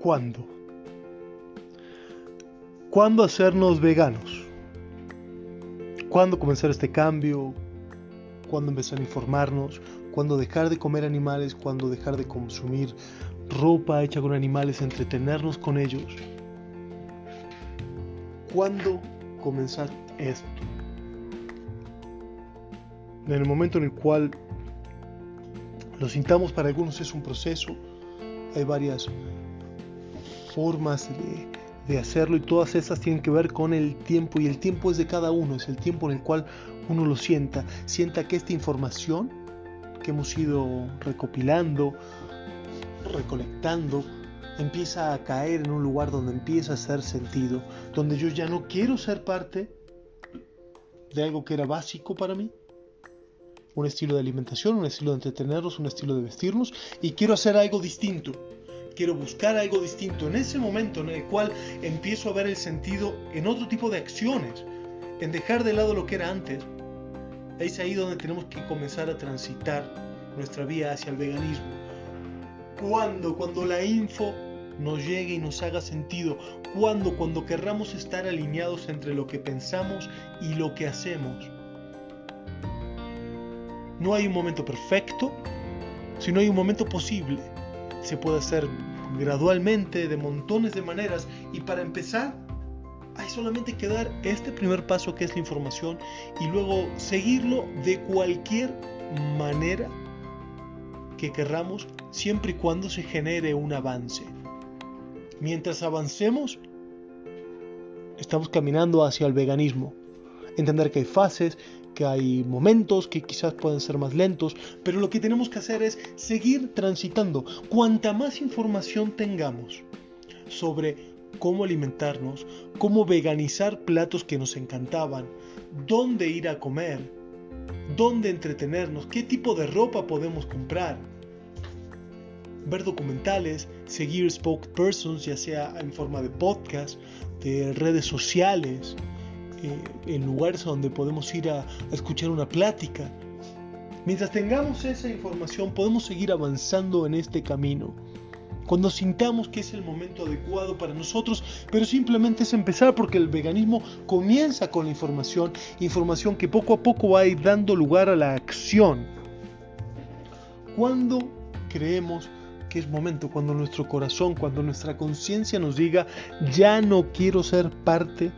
¿Cuándo? ¿Cuándo hacernos veganos? ¿Cuándo comenzar este cambio? ¿Cuándo empezar a informarnos? ¿Cuándo dejar de comer animales? ¿Cuándo dejar de consumir ropa hecha con animales? ¿Entretenernos con ellos? ¿Cuándo comenzar esto? En el momento en el cual lo sintamos, para algunos es un proceso, hay varias formas de, hacerlo y todas esas tienen que ver con el tiempo y el tiempo es de cada uno, es el tiempo en el cual uno lo sienta, sienta que esta información que hemos ido recopilando, recolectando, empieza a caer en un lugar donde empieza a hacer sentido, donde yo ya no quiero ser parte de algo que era básico para mí, un estilo de alimentación, un estilo de entretenernos, un estilo de vestirnos, y quiero hacer algo distinto. Quiero buscar algo distinto en ese momento en el cual empiezo a ver el sentido en otro tipo de acciones, en dejar de lado lo que era antes. Es ahí donde tenemos que comenzar a transitar nuestra vía hacia el veganismo. Cuando, cuando la info nos llegue y nos haga sentido. Cuando, cuando querramos estar alineados entre lo que pensamos y lo que hacemos. No hay un momento perfecto, sino hay un momento posible. Se puede hacer gradualmente, de montones de maneras, y para empezar, hay solamente que dar este primer paso que es la información y luego seguirlo de cualquier manera que querramos, siempre y cuando se genere un avance. Mientras avancemos, estamos caminando hacia el veganismo. Entender que hay fases, que hay momentos que quizás pueden ser más lentos, pero lo que tenemos que hacer es seguir transitando. Cuanta más información tengamos sobre cómo alimentarnos, cómo veganizar platos que nos encantaban, dónde ir a comer, dónde entretenernos, qué tipo de ropa podemos comprar, ver documentales, seguir spokespersons, ya sea en forma de podcast, de redes sociales, eh, en lugares donde podemos ir a, escuchar una plática. Mientras tengamos esa información podemos seguir avanzando en este camino. Cuando sintamos que es el momento adecuado para nosotros, pero simplemente es empezar porque el veganismo comienza con la información, información que poco a poco va a ir dando lugar a la acción. Cuando creemos que es momento, cuando nuestro corazón, cuando nuestra conciencia nos diga, ya no quiero ser parte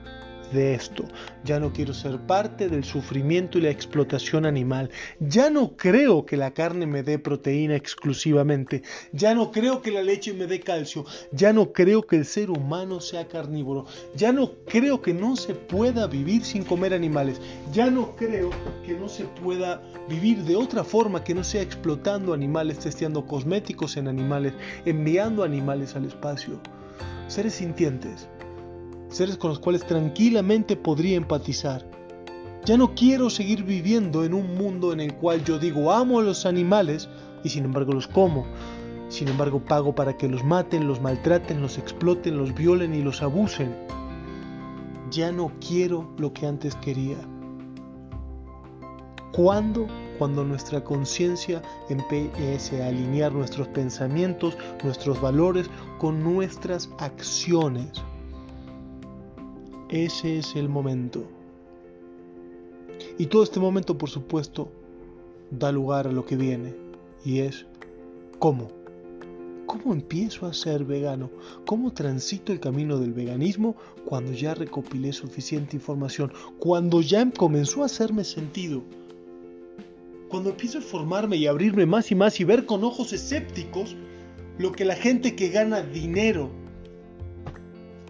de esto. Ya no quiero ser parte del sufrimiento y la explotación animal. Ya no creo que la carne me dé proteína exclusivamente. Ya no creo que la leche me dé calcio. Ya no creo que el ser humano sea carnívoro. Ya no creo que no se pueda vivir sin comer animales. Ya no creo que no se pueda vivir de otra forma que no sea explotando animales, testeando cosméticos en animales, enviando animales al espacio. Seres sintientes seres con los cuales tranquilamente podría empatizar. Ya no quiero seguir viviendo en un mundo en el cual yo digo amo a los animales y sin embargo los como. Sin embargo pago para que los maten, los maltraten, los exploten, los violen y los abusen. Ya no quiero lo que antes quería. ¿Cuándo? Cuando nuestra conciencia empiece a alinear nuestros pensamientos, nuestros valores con nuestras acciones. Ese es el momento. Y todo este momento, por supuesto, da lugar a lo que viene. Y es, ¿cómo? ¿Cómo empiezo a ser vegano? ¿Cómo transito el camino del veganismo cuando ya recopilé suficiente información? Cuando ya comenzó a hacerme sentido. Cuando empiezo a formarme y abrirme más y más y ver con ojos escépticos lo que la gente que gana dinero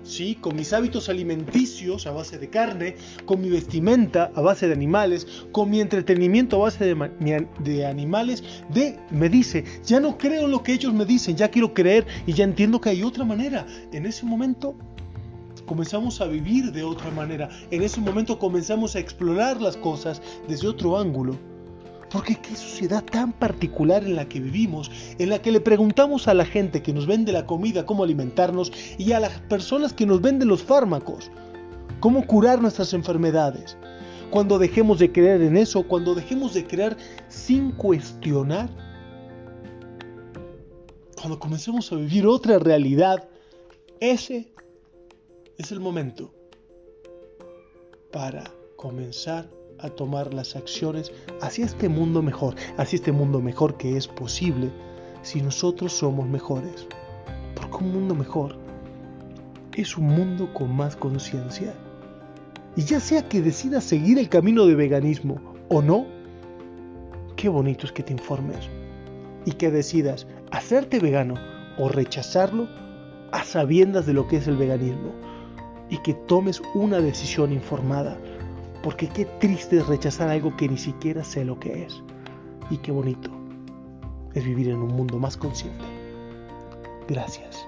¿sí? con mis hábitos alimenticios a base de carne, con mi vestimenta a base de animales, con mi entretenimiento a base de, animales, de, me dice, ya no creo en lo que ellos me dicen, ya quiero creer y ya entiendo que hay otra manera. En ese momento comenzamos a vivir de otra manera, en ese momento comenzamos a explorar las cosas desde otro ángulo. Porque qué sociedad tan particular en la que vivimos, en la que le preguntamos a la gente que nos vende la comida cómo alimentarnos y a las personas que nos venden los fármacos cómo curar nuestras enfermedades. Cuando dejemos de creer en eso, cuando dejemos de creer sin cuestionar, cuando comencemos a vivir otra realidad ese es el momento para comenzar a tomar las acciones hacia este mundo mejor, hacia este mundo mejor que es posible si nosotros somos mejores. Porque un mundo mejor es un mundo con más conciencia. Y ya sea que decidas seguir el camino de veganismo o no, qué bonito es que te informes y que decidas hacerte vegano o rechazarlo a sabiendas de lo que es el veganismo y que tomes una decisión informada, porque qué triste es rechazar algo que ni siquiera sé lo que es y qué bonito es vivir en un mundo más consciente. Gracias.